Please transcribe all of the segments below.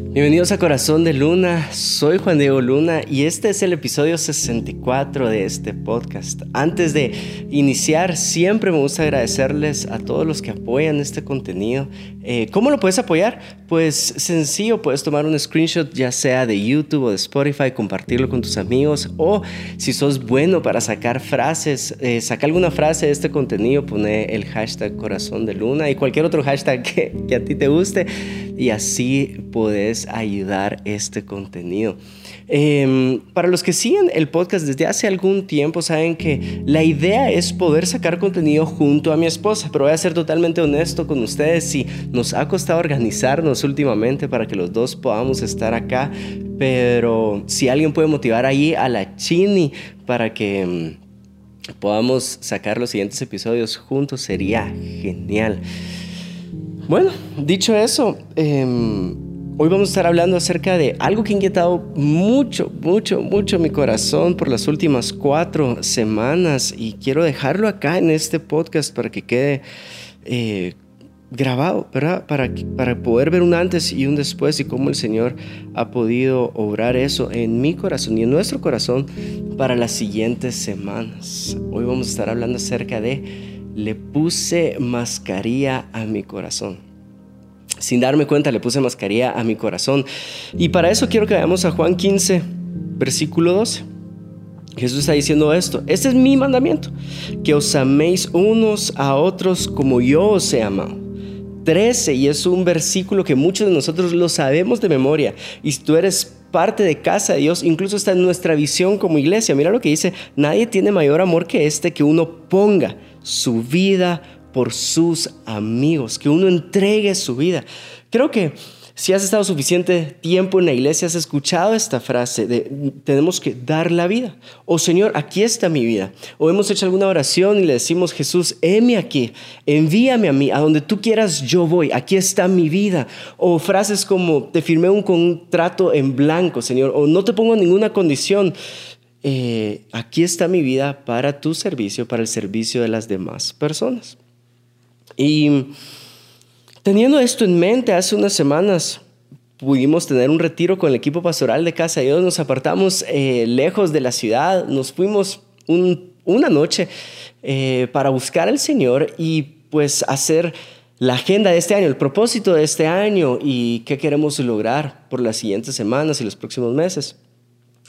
Bienvenidos a Corazón de Luna, soy Juan Diego Luna y este es el episodio 64 de este podcast. Antes de iniciar, siempre me gusta agradecerles a todos los que apoyan este contenido. Eh, ¿Cómo lo puedes apoyar? Pues sencillo, puedes tomar un screenshot ya sea de YouTube o de Spotify, compartirlo con tus amigos o si sos bueno para sacar frases, eh, saca alguna frase de este contenido, pone el hashtag Corazón de Luna y cualquier otro hashtag que, que a ti te guste y así puedes ayudar este contenido. Em, para los que siguen el podcast desde hace algún tiempo, saben que la idea es poder sacar contenido junto a mi esposa, pero voy a ser totalmente honesto con ustedes, si nos ha costado organizarnos últimamente para que los dos podamos estar acá, pero si alguien puede motivar ahí a la Chini para que em, podamos sacar los siguientes episodios juntos, sería genial. Bueno, dicho eso, em, hoy vamos a estar hablando acerca de algo que ha inquietado mucho, mucho, mucho mi corazón por las últimas cuatro semanas y quiero dejarlo acá en este podcast para que quede eh, grabado. Para, para poder ver un antes y un después y cómo el Señor ha podido obrar eso en mi corazón y en nuestro corazón para las siguientes semanas. Hoy vamos a estar hablando acerca de le puse mascarilla a mi corazón. Sin darme cuenta, le puse mascarilla a mi corazón. Y para eso quiero que vayamos a Juan 15, versículo 12. Jesús está diciendo esto. Este es mi mandamiento, que os améis unos a otros como yo os he amado. 13, y es un versículo que muchos de nosotros lo sabemos de memoria. Y si tú eres parte de casa de Dios, incluso está en nuestra visión como iglesia. Mira lo que dice, nadie tiene mayor amor que este que uno ponga su vida por sus amigos, que uno entregue su vida. Creo que si has estado suficiente tiempo en la iglesia, has escuchado esta frase de tenemos que dar la vida. O Señor, aquí está mi vida. O hemos hecho alguna oración y le decimos, Jesús, heme aquí, envíame a mí, a donde tú quieras yo voy, aquí está mi vida. O frases como, te firmé un contrato en blanco, Señor, o no te pongo ninguna condición. Eh, aquí está mi vida para tu servicio, para el servicio de las demás personas. Y teniendo esto en mente, hace unas semanas pudimos tener un retiro con el equipo pastoral de Casa de Dios, nos apartamos eh, lejos de la ciudad, nos fuimos una noche eh, para buscar al Señor y pues hacer la agenda de este año, el propósito de este año y qué queremos lograr por las siguientes semanas y los próximos meses.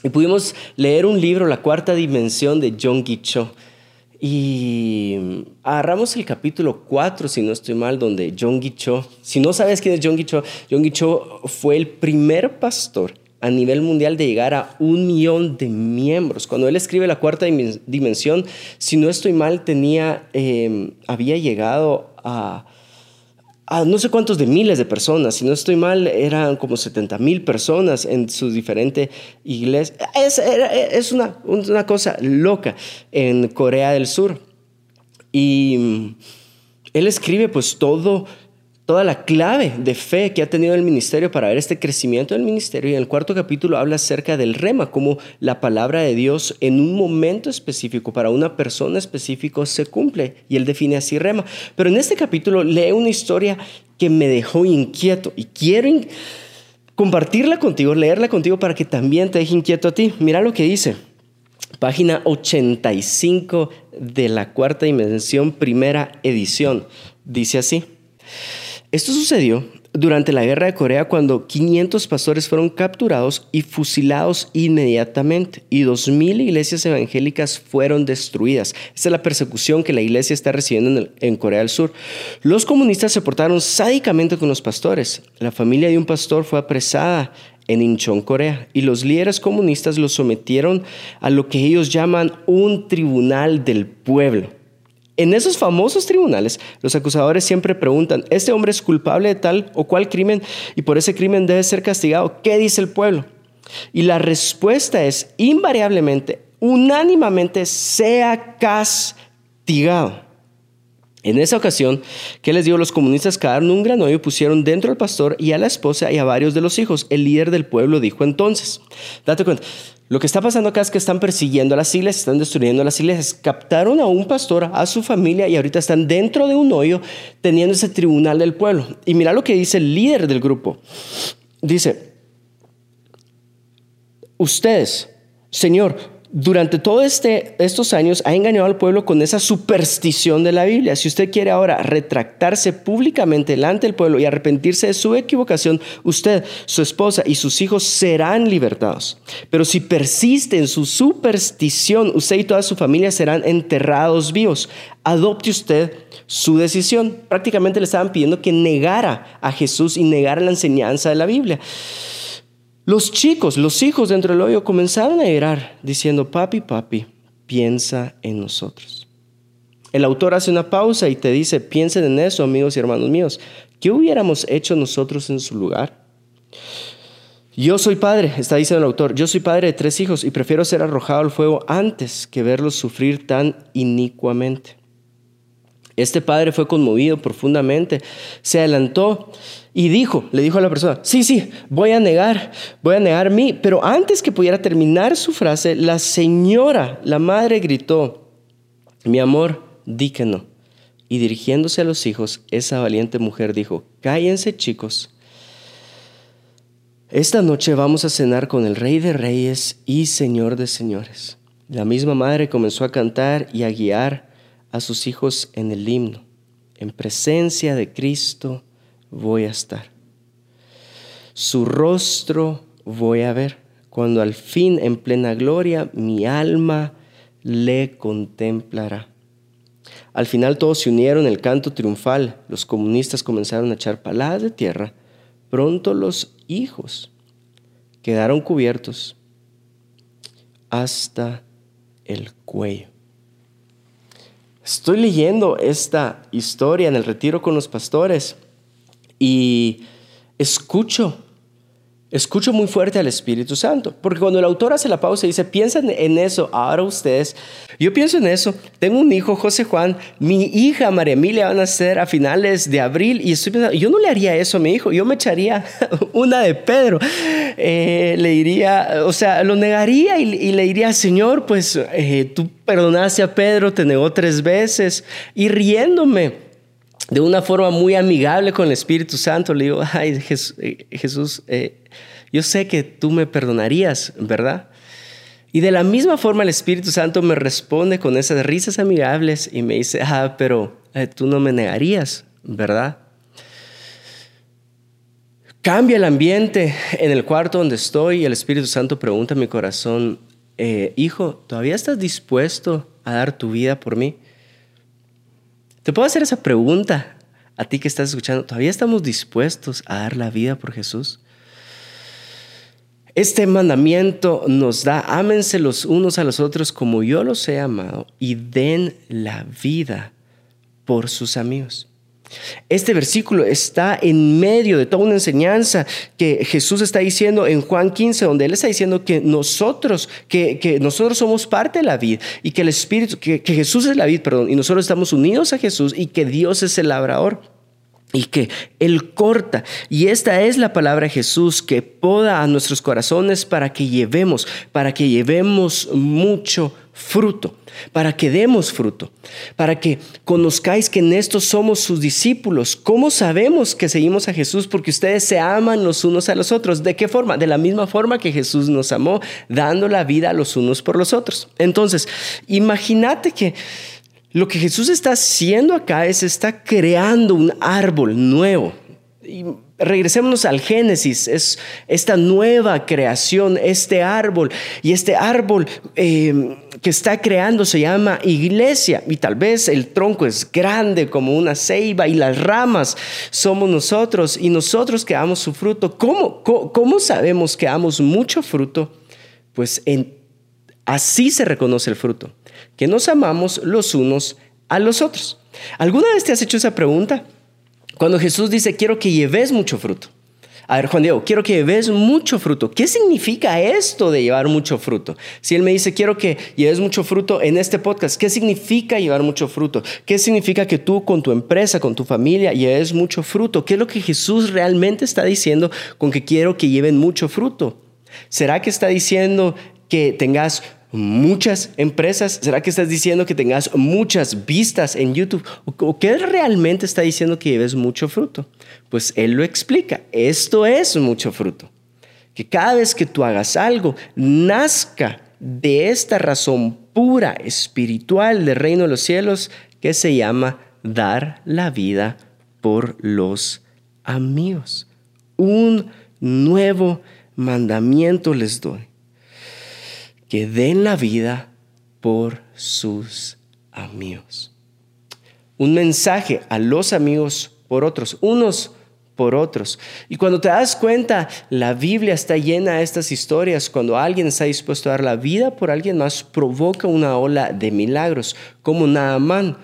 Y pudimos leer un libro, La cuarta dimensión de John Cho. Y agarramos el capítulo 4, si no estoy mal, donde John Cho, si no sabes quién es John Cho, John Cho fue el primer pastor a nivel mundial de llegar a un millón de miembros. Cuando él escribe la cuarta dimensión, si no estoy mal, tenía, eh, había llegado a no sé cuántos de miles de personas, si no estoy mal, eran como 70 mil personas en sus diferentes iglesias. Es, es una, una cosa loca en Corea del Sur. Y mm, él escribe pues todo toda la clave de fe que ha tenido el ministerio para ver este crecimiento del ministerio. Y en el cuarto capítulo habla acerca del rema, como la palabra de Dios en un momento específico, para una persona específica, se cumple. Y él define así rema. Pero en este capítulo lee una historia que me dejó inquieto y quiero compartirla contigo, leerla contigo para que también te deje inquieto a ti. Mira lo que dice. Página 85 de la cuarta dimensión, primera edición. Dice así. Esto sucedió durante la guerra de Corea cuando 500 pastores fueron capturados y fusilados inmediatamente y 2.000 iglesias evangélicas fueron destruidas. Esta es la persecución que la iglesia está recibiendo en, Corea del Sur. Los comunistas se portaron sádicamente con los pastores. La familia de un pastor fue apresada en Incheon, Corea, y los líderes comunistas los sometieron a lo que ellos llaman un tribunal del pueblo. En esos famosos tribunales, los acusadores siempre preguntan, ¿este hombre es culpable de tal o cual crimen y por ese crimen debe ser castigado? ¿Qué dice el pueblo? Y la respuesta es invariablemente, unánimamente, sea castigado. En esa ocasión, ¿qué les digo? Los comunistas cavaron un gran hoyo y pusieron dentro al pastor y a la esposa y a varios de los hijos. El líder del pueblo dijo entonces, date cuenta, lo que está pasando acá es que están persiguiendo a las iglesias, están destruyendo las iglesias. Captaron a un pastor, a su familia y ahorita están dentro de un hoyo teniendo ese tribunal del pueblo. Y mira lo que dice el líder del grupo. dice, ustedes, Señor, durante todos este, estos años ha engañado al pueblo con esa superstición de la Biblia. Si usted quiere ahora retractarse públicamente delante del pueblo y arrepentirse de su equivocación, usted, su esposa y sus hijos serán libertados. Pero si persiste en su superstición, usted y toda su familia serán enterrados vivos. Adopte usted su decisión. Prácticamente le estaban pidiendo que negara a Jesús y negara la enseñanza de la Biblia. Los chicos, los hijos dentro del hoyo comenzaron a llorar diciendo, papi, papi, piensa en nosotros. El autor hace una pausa y te dice, piensen en eso, amigos y hermanos míos. ¿Qué hubiéramos hecho nosotros en su lugar? Yo soy padre, está diciendo el autor, yo soy padre de tres hijos y prefiero ser arrojado al fuego antes que verlos sufrir tan inicuamente. Este padre fue conmovido profundamente, se adelantó y dijo, le dijo a la persona, sí, sí, voy a negar, voy a negar mí. Pero antes que pudiera terminar su frase, la señora, la madre gritó, mi amor, di que no. Y dirigiéndose a los hijos, esa valiente mujer dijo, cállense chicos. Esta noche vamos a cenar con el Rey de Reyes y Señor de Señores. La misma madre comenzó a cantar y a guiar a sus hijos en el himno, en presencia de Cristo voy a estar. Su rostro voy a ver cuando al fin en plena gloria mi alma le contemplará. Al final todos se unieron en el canto triunfal, los comunistas comenzaron a echar paladas de tierra, pronto los hijos quedaron cubiertos hasta el cuello. Estoy leyendo esta historia en el retiro con los pastores y escucho, escucho muy fuerte al Espíritu Santo. Porque cuando el autor hace la pausa y dice, piensen en eso ahora ustedes, yo pienso en eso. Tengo un hijo, José Juan, mi hija María Emilia van a ser a finales de abril y estoy pensando, yo no le haría eso a mi hijo, yo me echaría una de Pedro. Eh, le diría, o sea, lo negaría y, le diría, Señor, pues eh, tú perdonaste a Pedro, te negó tres veces y riéndome de una forma muy amigable con el Espíritu Santo, le digo, ay Jesús, eh, eh, yo sé que tú me perdonarías, ¿verdad? Y de la misma forma el Espíritu Santo me responde con esas risas amigables y me dice, ah, pero eh, tú no me negarías, ¿verdad? Cambia el ambiente en el cuarto donde estoy y el Espíritu Santo pregunta a mi corazón, hijo, ¿todavía estás dispuesto a dar tu vida por mí? Te puedo hacer esa pregunta a ti que estás escuchando. ¿Todavía estamos dispuestos a dar la vida por Jesús? Este mandamiento nos da, ámense los unos a los otros como yo los he amado y den la vida por sus amigos. Este versículo está en medio de toda una enseñanza que Jesús está diciendo en Juan 15, donde Él está diciendo que nosotros, que, nosotros somos parte de la vida y que el Espíritu, que, Jesús es la vida, perdón, y nosotros estamos unidos a Jesús y que Dios es el labrador y que Él corta. Y esta es la palabra de Jesús que poda a nuestros corazones para que llevemos, para que llevemos mucho fruto, para que demos fruto, para que conozcáis que en esto somos sus discípulos. ¿Cómo sabemos que seguimos a Jesús? Porque ustedes se aman los unos a los otros. ¿De qué forma? De la misma forma que Jesús nos amó, dando la vida a los unos por los otros. Entonces, imagínate que lo que Jesús está haciendo acá es está creando un árbol nuevo. Regresémonos al Génesis, es esta nueva creación, este árbol. Y este árbol eh, que está creando se llama iglesia. Y tal vez el tronco es grande como una ceiba y las ramas somos nosotros y nosotros que damos su fruto. ¿Cómo, cómo, sabemos que damos mucho fruto? Pues así se reconoce el fruto que nos amamos los unos a los otros. ¿Alguna vez te has hecho esa pregunta? Cuando Jesús dice, quiero que lleves mucho fruto. A ver, Juan Diego, quiero que lleves mucho fruto. ¿Qué significa esto de llevar mucho fruto? Si Él me dice, quiero que lleves mucho fruto en este podcast, ¿qué significa llevar mucho fruto? ¿Qué significa que tú con tu empresa, con tu familia, lleves mucho fruto? ¿Qué es lo que Jesús realmente está diciendo con que quiero que lleven mucho fruto? ¿Será que está diciendo que tengas muchas empresas? ¿Será que estás diciendo que tengas muchas vistas en YouTube? ¿O qué realmente está diciendo que lleves mucho fruto? Pues Él lo explica. Esto es mucho fruto. Que cada vez que tú hagas algo, nazca de esta razón pura, espiritual del reino de los cielos, que se llama dar la vida por los amigos. Un nuevo mandamiento les doy, que den la vida por sus amigos. Un mensaje a los amigos por otros, unos por otros. Y cuando te das cuenta, la Biblia está llena de estas historias. Cuando alguien está dispuesto a dar la vida por alguien más, provoca una ola de milagros, como Naaman.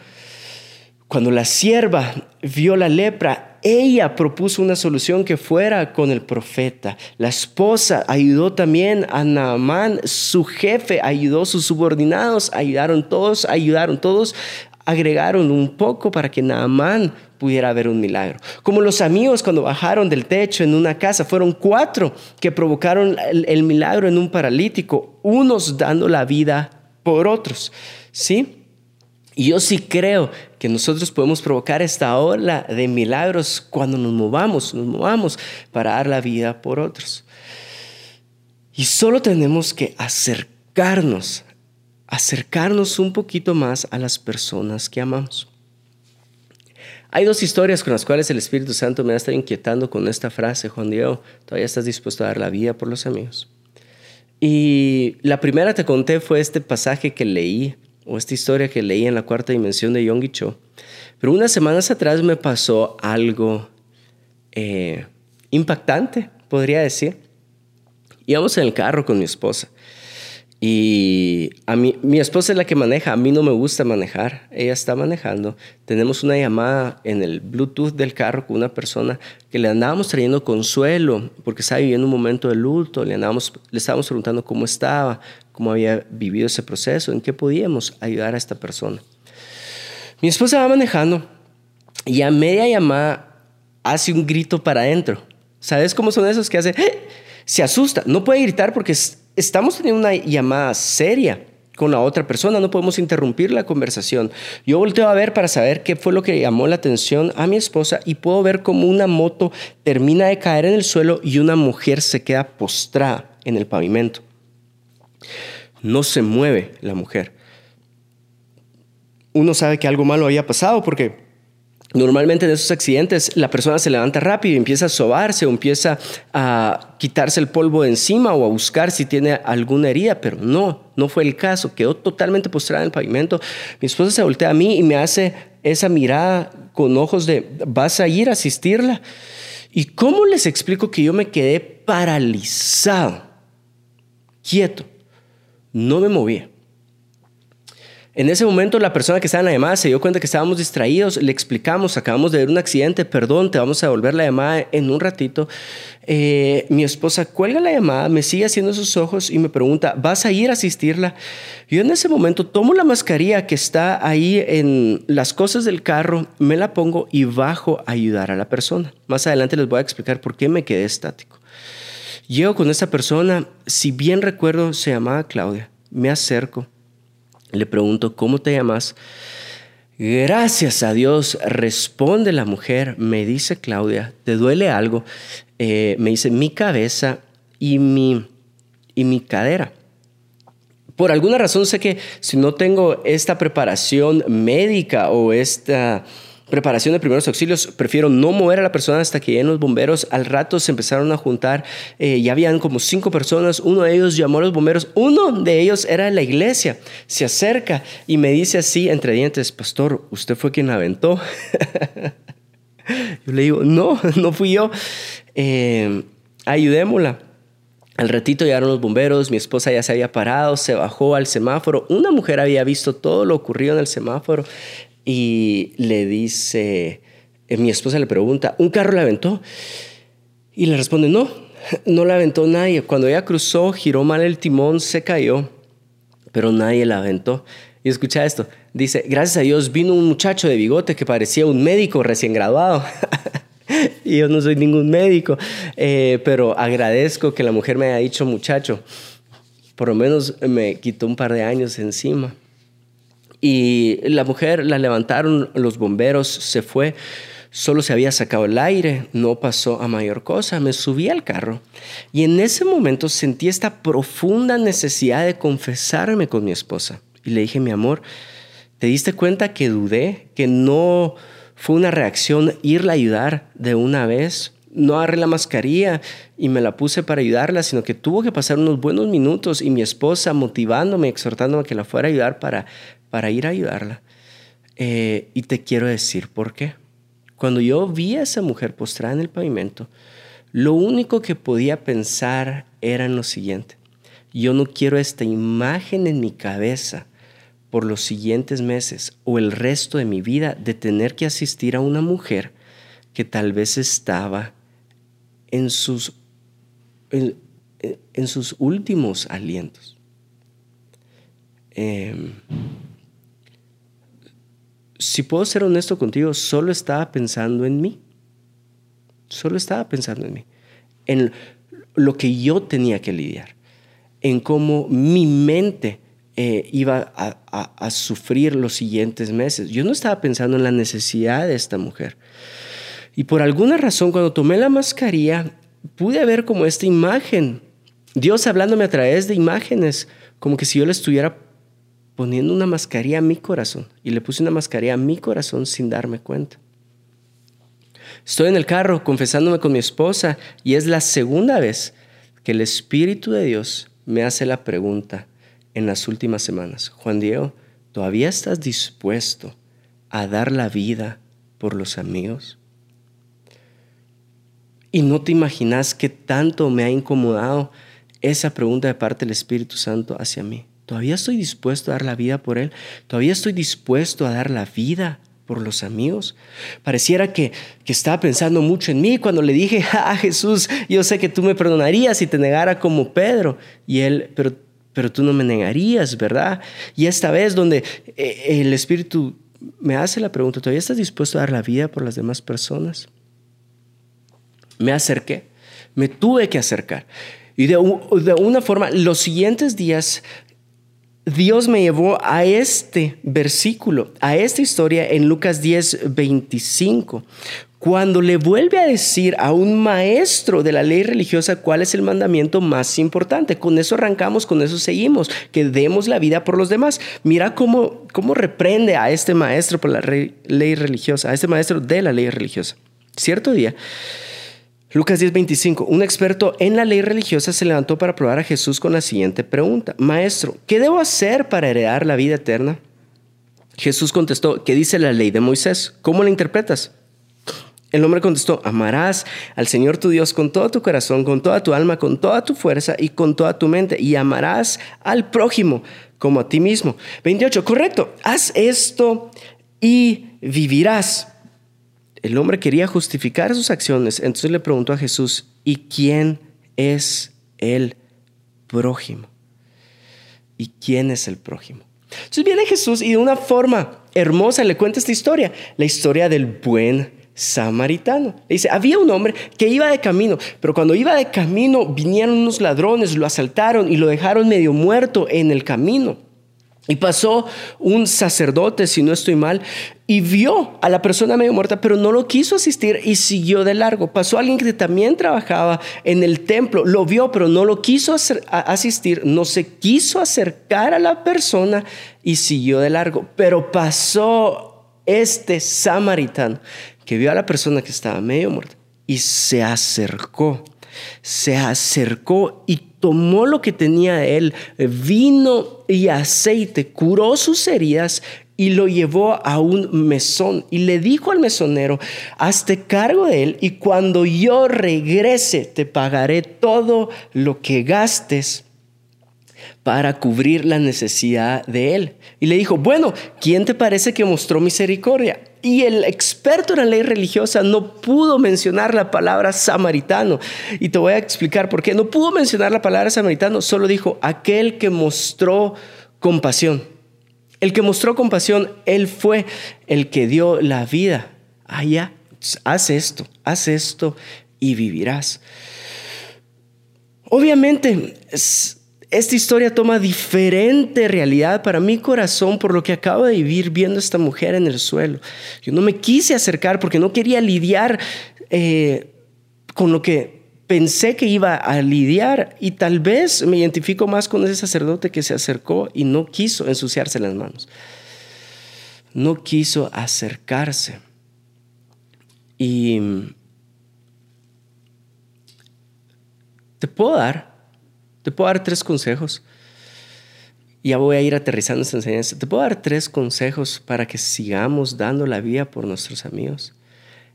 Cuando la sierva vio la lepra, ella propuso una solución que fuera con el profeta. La esposa ayudó también a Naamán, su jefe ayudó, sus subordinados ayudaron, todos ayudaron, todos agregaron un poco para que Naamán pudiera haber un milagro. Como los amigos cuando bajaron del techo en una casa, fueron cuatro que provocaron el, milagro en un paralítico, unos dando la vida por otros. ¿Sí? Y yo sí creo que nosotros podemos provocar esta ola de milagros cuando nos movamos, nos movamos para dar la vida por otros. Y solo tenemos que acercarnos, acercarnos un poquito más a las personas que amamos. Hay dos historias con las cuales el Espíritu Santo me ha estado inquietando con esta frase, Juan Diego, todavía estás dispuesto a dar la vida por los amigos. Y la primera te conté fue este pasaje que leí, o esta historia que leí en la cuarta dimensión de Yonggi Cho. Pero unas semanas atrás me pasó algo eh, impactante, podría decir. Íbamos en el carro con mi esposa y a mí, mi esposa es la que maneja, a mí no me gusta manejar, ella está manejando. Tenemos una llamada en el Bluetooth del carro con una persona que le andábamos trayendo consuelo porque estaba viviendo un momento de luto, le, andábamos, le estábamos preguntando cómo estaba, cómo había vivido ese proceso, en qué podíamos ayudar a esta persona. Mi esposa va manejando y a media llamada hace un grito para adentro. ¿Sabes cómo son esos que hace? Se asusta, no puede gritar porque estamos teniendo una llamada seria con la otra persona, no podemos interrumpir la conversación. Yo volteo a ver para saber qué fue lo que llamó la atención a mi esposa y puedo ver cómo una moto termina de caer en el suelo y una mujer se queda postrada en el pavimento. No se mueve la mujer. Uno sabe que algo malo había pasado porque Normalmente en esos accidentes la persona se levanta rápido y empieza a sobarse o empieza a quitarse el polvo de encima o a buscar si tiene alguna herida, pero no, no fue el caso. Quedó totalmente postrada en el pavimento. Mi esposa se voltea a mí y me hace esa mirada con ojos de, ¿vas a ir a asistirla? ¿Y cómo les explico que yo me quedé paralizado, quieto? No me movía. En ese momento la persona que estaba en la llamada se dio cuenta que estábamos distraídos, le explicamos, acabamos de ver un accidente, perdón, te vamos a devolver la llamada en un ratito. Eh, mi esposa cuelga la llamada, me sigue haciendo sus ojos y me pregunta, ¿vas a ir a asistirla? Yo en ese momento tomo la mascarilla que está ahí en las cosas del carro, me la pongo y bajo a ayudar a la persona. Más adelante les voy a explicar por qué me quedé estático. Llego con esta persona, si bien recuerdo, se llamaba Claudia, me acerco le pregunto, ¿cómo te llamas? Gracias a Dios, responde la mujer, me dice Claudia, ¿te duele algo? Eh, me dice mi cabeza y mi, y mi cadera. Por alguna razón sé que si no tengo esta preparación médica o esta preparación de primeros auxilios, prefiero no mover a la persona hasta que lleguen los bomberos. Al rato se empezaron a juntar, eh, ya habían como cinco personas, uno de ellos llamó a los bomberos, uno de ellos era de la iglesia, se acerca y me dice así entre dientes, pastor, ¿usted fue quien aventó? yo le digo, no, no fui yo, eh, ayudémosla. Al ratito llegaron los bomberos, mi esposa ya se había parado, se bajó al semáforo. Una mujer había visto todo lo ocurrido en el semáforo y le dice, eh, mi esposa le pregunta, ¿un carro la aventó? Y le responde, no, no la aventó nadie. Cuando ella cruzó, giró mal el timón, se cayó, pero nadie la aventó. Y escucha esto, dice, gracias a Dios vino un muchacho de bigote que parecía un médico recién graduado. y yo no soy ningún médico, eh, pero agradezco que la mujer me haya dicho muchacho. por lo menos me quitó un par de años encima. Y la mujer la levantaron, los bomberos, se fue, solo se había sacado el aire, no pasó a mayor cosa, me subí al carro y en ese momento sentí esta profunda necesidad de confesarme con mi esposa. Y le dije, mi amor, ¿te diste cuenta que dudé, que no fue una reacción irla a ayudar de una vez? no agarré la mascarilla y me la puse para ayudarla, sino que tuvo que pasar unos buenos minutos y mi esposa motivándome, exhortándome a que la fuera a ayudar para, para ir a ayudarla. Eh, y te quiero decir por qué. Cuando yo vi a esa mujer postrada en el pavimento, lo único que podía pensar era en lo siguiente. Yo no quiero esta imagen en mi cabeza por los siguientes meses o el resto de mi vida de tener que asistir a una mujer que tal vez estaba en sus, en, sus últimos alientos. Em, si puedo ser honesto contigo, solo estaba pensando en mí. Solo estaba pensando en mí. En lo que yo tenía que lidiar. En cómo mi mente eh, iba a, sufrir los siguientes meses. Yo no estaba pensando en la necesidad de esta mujer. Y por alguna razón, cuando tomé la mascarilla, pude ver como esta imagen, Dios hablándome a través de imágenes, como que si yo le estuviera poniendo una mascarilla a mi corazón. Y le puse una mascarilla a mi corazón sin darme cuenta. Estoy en el carro confesándome con mi esposa y es la segunda vez que el Espíritu de Dios me hace la pregunta en las últimas semanas. Juan Diego, ¿todavía estás dispuesto a dar la vida por los amigos? Y no te imaginas qué tanto me ha incomodado esa pregunta de parte del Espíritu Santo hacia mí. ¿Todavía estoy dispuesto a dar la vida por Él? ¿Todavía estoy dispuesto a dar la vida por los amigos? Pareciera que, que estaba pensando mucho en mí cuando le dije, ah, Jesús, yo sé que tú me perdonarías si te negara como Pedro. Y Él, pero, pero tú no me negarías, ¿verdad? Y esta vez donde eh, el Espíritu me hace la pregunta, ¿todavía estás dispuesto a dar la vida por las demás personas? me acerqué, me tuve que acercar. Y de, una forma, los siguientes días, Dios me llevó a este versículo, a esta historia en Lucas 10, 25, cuando le vuelve a decir a un maestro de la ley religiosa cuál es el mandamiento más importante. Con eso arrancamos, con eso seguimos, que demos la vida por los demás. Mira cómo, cómo reprende a este maestro por la ley religiosa, a este maestro de la ley religiosa. Cierto día, Lucas 10:25, un experto en la ley religiosa se levantó para probar a Jesús con la siguiente pregunta, Maestro, ¿qué debo hacer para heredar la vida eterna? Jesús contestó, ¿qué dice la ley de Moisés? ¿Cómo la interpretas? El hombre contestó, amarás al Señor tu Dios con todo tu corazón, con toda tu alma, con toda tu fuerza y con toda tu mente, y amarás al prójimo como a ti mismo. 28, correcto, haz esto y vivirás. El hombre quería justificar sus acciones, entonces le preguntó a Jesús, ¿y quién es el prójimo? ¿Y quién es el prójimo? Entonces viene Jesús y de una forma hermosa le cuenta esta historia, la historia del buen samaritano. Le dice, había un hombre que iba de camino, pero cuando iba de camino vinieron unos ladrones, lo asaltaron y lo dejaron medio muerto en el camino. Y pasó un sacerdote, si no estoy mal, y vio a la persona medio muerta, pero no lo quiso asistir y siguió de largo. Pasó alguien que también trabajaba en el templo, lo vio, pero no lo quiso asistir, no se quiso acercar a la persona y siguió de largo. Pero pasó este samaritano que vio a la persona que estaba medio muerta y se acercó se acercó y tomó lo que tenía él, vino y aceite, curó sus heridas y lo llevó a un mesón y le dijo al mesonero, hazte cargo de él y cuando yo regrese te pagaré todo lo que gastes para cubrir la necesidad de él. Y le dijo, bueno, ¿quién te parece que mostró misericordia? Y el experto en la ley religiosa no pudo mencionar la palabra samaritano. Y te voy a explicar por qué. No pudo mencionar la palabra samaritano, solo dijo aquel que mostró compasión. El que mostró compasión, él fue el que dio la vida. Allá, haz esto, haz esto y vivirás. Obviamente, esta historia toma diferente realidad para mi corazón por lo que acabo de vivir viendo a esta mujer en el suelo. Yo no me quise acercar porque no quería lidiar eh, con lo que pensé que iba a lidiar y tal vez me identifico más con ese sacerdote que se acercó y no quiso ensuciarse las manos. No quiso acercarse. Y te puedo dar te puedo dar tres consejos. Ya voy a ir aterrizando esta enseñanza. Te puedo dar tres consejos para que sigamos dando la vida por nuestros amigos.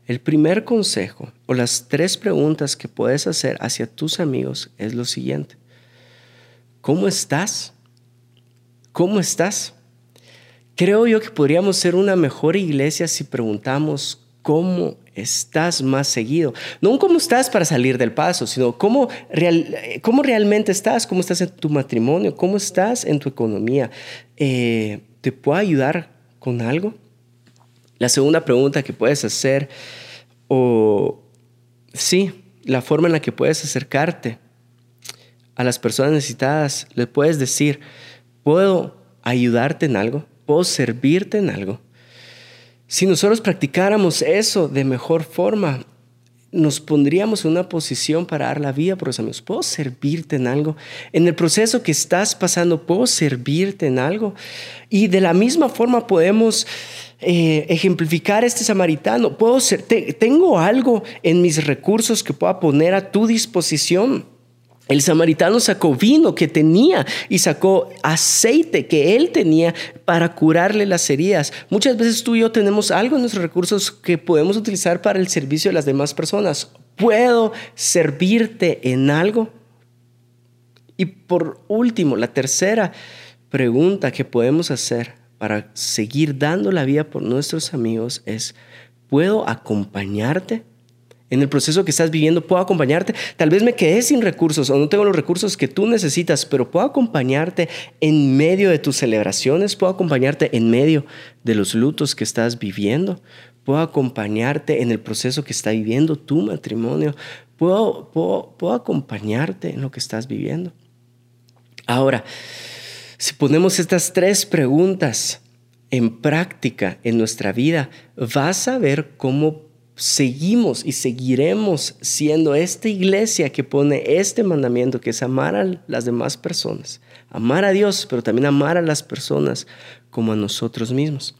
El primer consejo o las tres preguntas que puedes hacer hacia tus amigos es lo siguiente. ¿Cómo estás? ¿Cómo estás? Creo yo que podríamos ser una mejor iglesia si preguntamos cómo estás más seguido. No cómo estás para salir del paso, sino cómo, cómo realmente estás, cómo estás en tu matrimonio, cómo estás en tu economía. Eh, ¿Te puedo ayudar con algo? La segunda pregunta que puedes hacer, o sí, la forma en la que puedes acercarte a las personas necesitadas, le puedes decir, ¿puedo ayudarte en algo? ¿Puedo servirte en algo? Si nosotros practicáramos eso de mejor forma, nos pondríamos en una posición para dar la vida por los amigos. ¿Puedo servirte en algo? En el proceso que estás pasando, ¿puedo servirte en algo? Y de la misma forma podemos eh, ejemplificar este samaritano. ¿Puedo ser, ¿Tengo algo en mis recursos que pueda poner a tu disposición? El samaritano sacó vino que tenía y sacó aceite que él tenía para curarle las heridas. Muchas veces tú y yo tenemos algo en nuestros recursos que podemos utilizar para el servicio de las demás personas. ¿Puedo servirte en algo? Y por último, la tercera pregunta que podemos hacer para seguir dando la vida por nuestros amigos es, ¿puedo acompañarte? En el proceso que estás viviendo, puedo acompañarte. Tal vez me quedé sin recursos o no tengo los recursos que tú necesitas, pero puedo acompañarte en medio de tus celebraciones, puedo acompañarte en medio de los lutos que estás viviendo, puedo acompañarte en el proceso que está viviendo tu matrimonio, puedo, puedo, puedo acompañarte en lo que estás viviendo. Ahora, si ponemos estas tres preguntas en práctica en nuestra vida, vas a ver cómo seguimos y seguiremos siendo esta iglesia que pone este mandamiento, que es amar a las demás personas, amar a Dios, pero también amar a las personas como a nosotros mismos.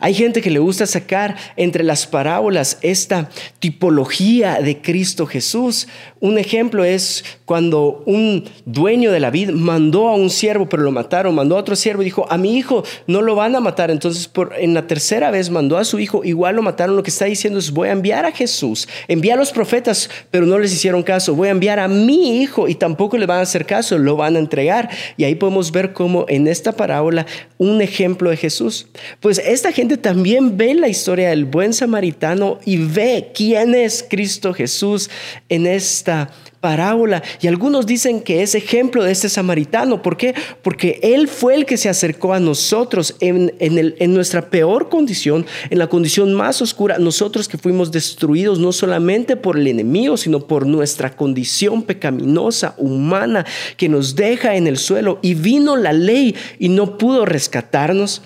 Hay gente que le gusta sacar entre las parábolas esta tipología de Cristo Jesús. Un ejemplo es cuando un dueño de la vid mandó a un siervo, pero lo mataron, mandó a otro siervo y dijo, a mi hijo no lo van a matar. Entonces, en la tercera vez mandó a su hijo, igual lo mataron. Lo que está diciendo es, voy a enviar a Jesús, envía a los profetas, pero no les hicieron caso. Voy a enviar a mi hijo y tampoco le van a hacer caso, lo van a entregar. Y ahí podemos ver cómo en esta parábola un ejemplo de Jesús. Pues esta gente también ve la historia del buen samaritano y ve quién es Cristo Jesús en esta parábola. Y algunos dicen que es ejemplo de este samaritano. ¿Por qué? Porque Él fue el que se acercó a nosotros en, en, nuestra peor condición, en la condición más oscura. Nosotros que fuimos destruidos no solamente por el enemigo, sino por nuestra condición pecaminosa, humana, que nos deja en el suelo. Y vino la ley y no pudo rescatarnos.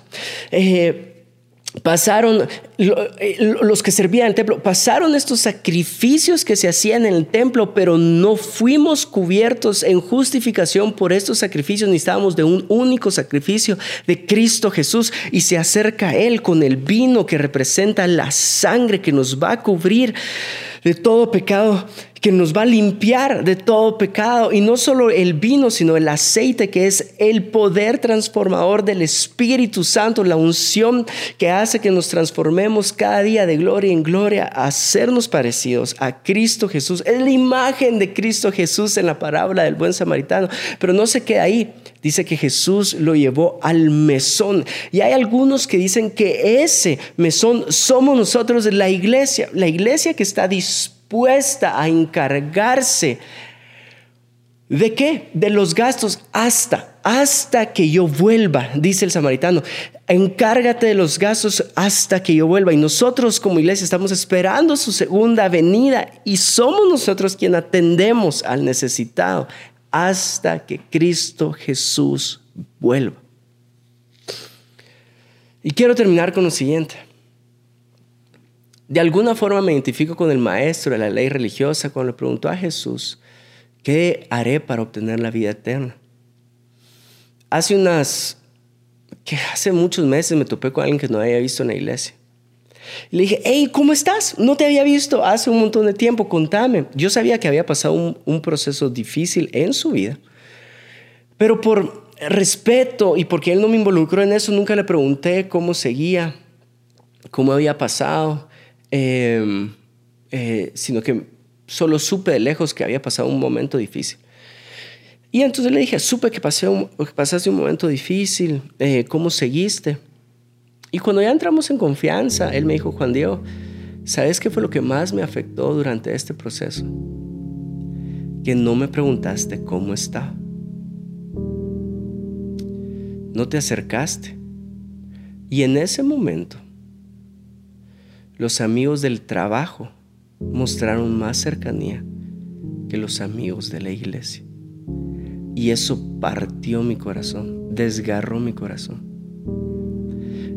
Eh, pasaron, eh, los que servían el templo, pasaron estos sacrificios que se hacían en el templo, pero no fuimos cubiertos en justificación por estos sacrificios, necesitábamos de un único sacrificio de Cristo Jesús. Y se acerca a Él con el vino que representa la sangre que nos va a cubrir de todo pecado que nos va a limpiar de todo pecado. Y no solo el vino, sino el aceite, que es el poder transformador del Espíritu Santo, la unción que hace que nos transformemos cada día de gloria en gloria hacernos parecidos a Cristo Jesús. Es la imagen de Cristo Jesús en la parábola del buen samaritano. Pero no se queda ahí. Dice que Jesús lo llevó al mesón. Y hay algunos que dicen que ese mesón somos nosotros, la iglesia, la iglesia que está dispuesta a encargarse de qué? De los gastos hasta, hasta que yo vuelva, dice el samaritano. Encárgate de los gastos hasta que yo vuelva. Y nosotros como iglesia estamos esperando su segunda venida y somos nosotros quien atendemos al necesitado hasta que Cristo Jesús vuelva. Y quiero terminar con lo siguiente. De alguna forma me identifico con el maestro de la ley religiosa cuando le preguntó a Jesús, ¿qué haré para obtener la vida eterna? Hace unas, que hace muchos meses me topé con alguien que no había visto en la iglesia. Y le dije, hey, ¿cómo estás? No te había visto hace un montón de tiempo, contame. Yo sabía que había pasado un, un proceso difícil en su vida, pero por respeto y porque él no me involucró en eso, nunca le pregunté cómo seguía, cómo había pasado. Em, eh, sino que solo supe de lejos que había pasado un momento difícil. Y entonces le dije, supe que, pasé un, pasaste un momento difícil, eh, ¿cómo seguiste? Y cuando ya entramos en confianza, él me dijo, Juan Diego, ¿sabes qué fue lo que más me afectó durante este proceso? Que no me preguntaste cómo está. No te acercaste. Y en ese momento los amigos del trabajo mostraron más cercanía que los amigos de la iglesia. Y eso partió mi corazón, desgarró mi corazón.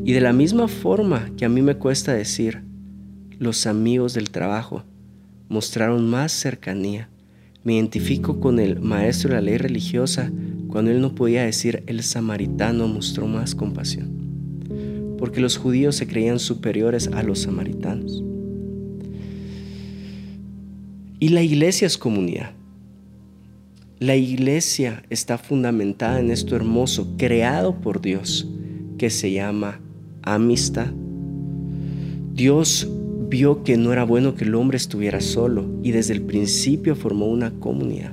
Y de la misma forma que a mí me cuesta decir, los amigos del trabajo mostraron más cercanía. Me identifico con el maestro de la ley religiosa cuando él no podía decir el samaritano mostró más compasión porque los judíos se creían superiores a los samaritanos. Y la iglesia es comunidad. La iglesia está fundamentada en esto hermoso, creado por Dios, que se llama amistad. Dios vio que no era bueno que el hombre estuviera solo y desde el principio formó una comunidad.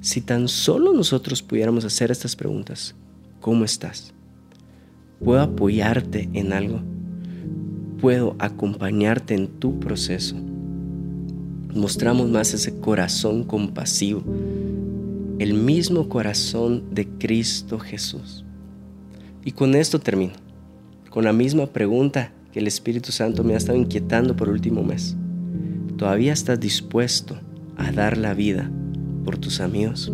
Si tan solo nosotros pudiéramos hacer estas preguntas, ¿cómo estás? Puedo apoyarte en algo, puedo acompañarte en tu proceso. Mostramos más ese corazón compasivo, el mismo corazón de Cristo Jesús. Y con esto termino, con la misma pregunta que el Espíritu Santo me ha estado inquietando por último mes. ¿Todavía estás dispuesto a dar la vida por tus amigos?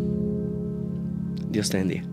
Dios te bendiga.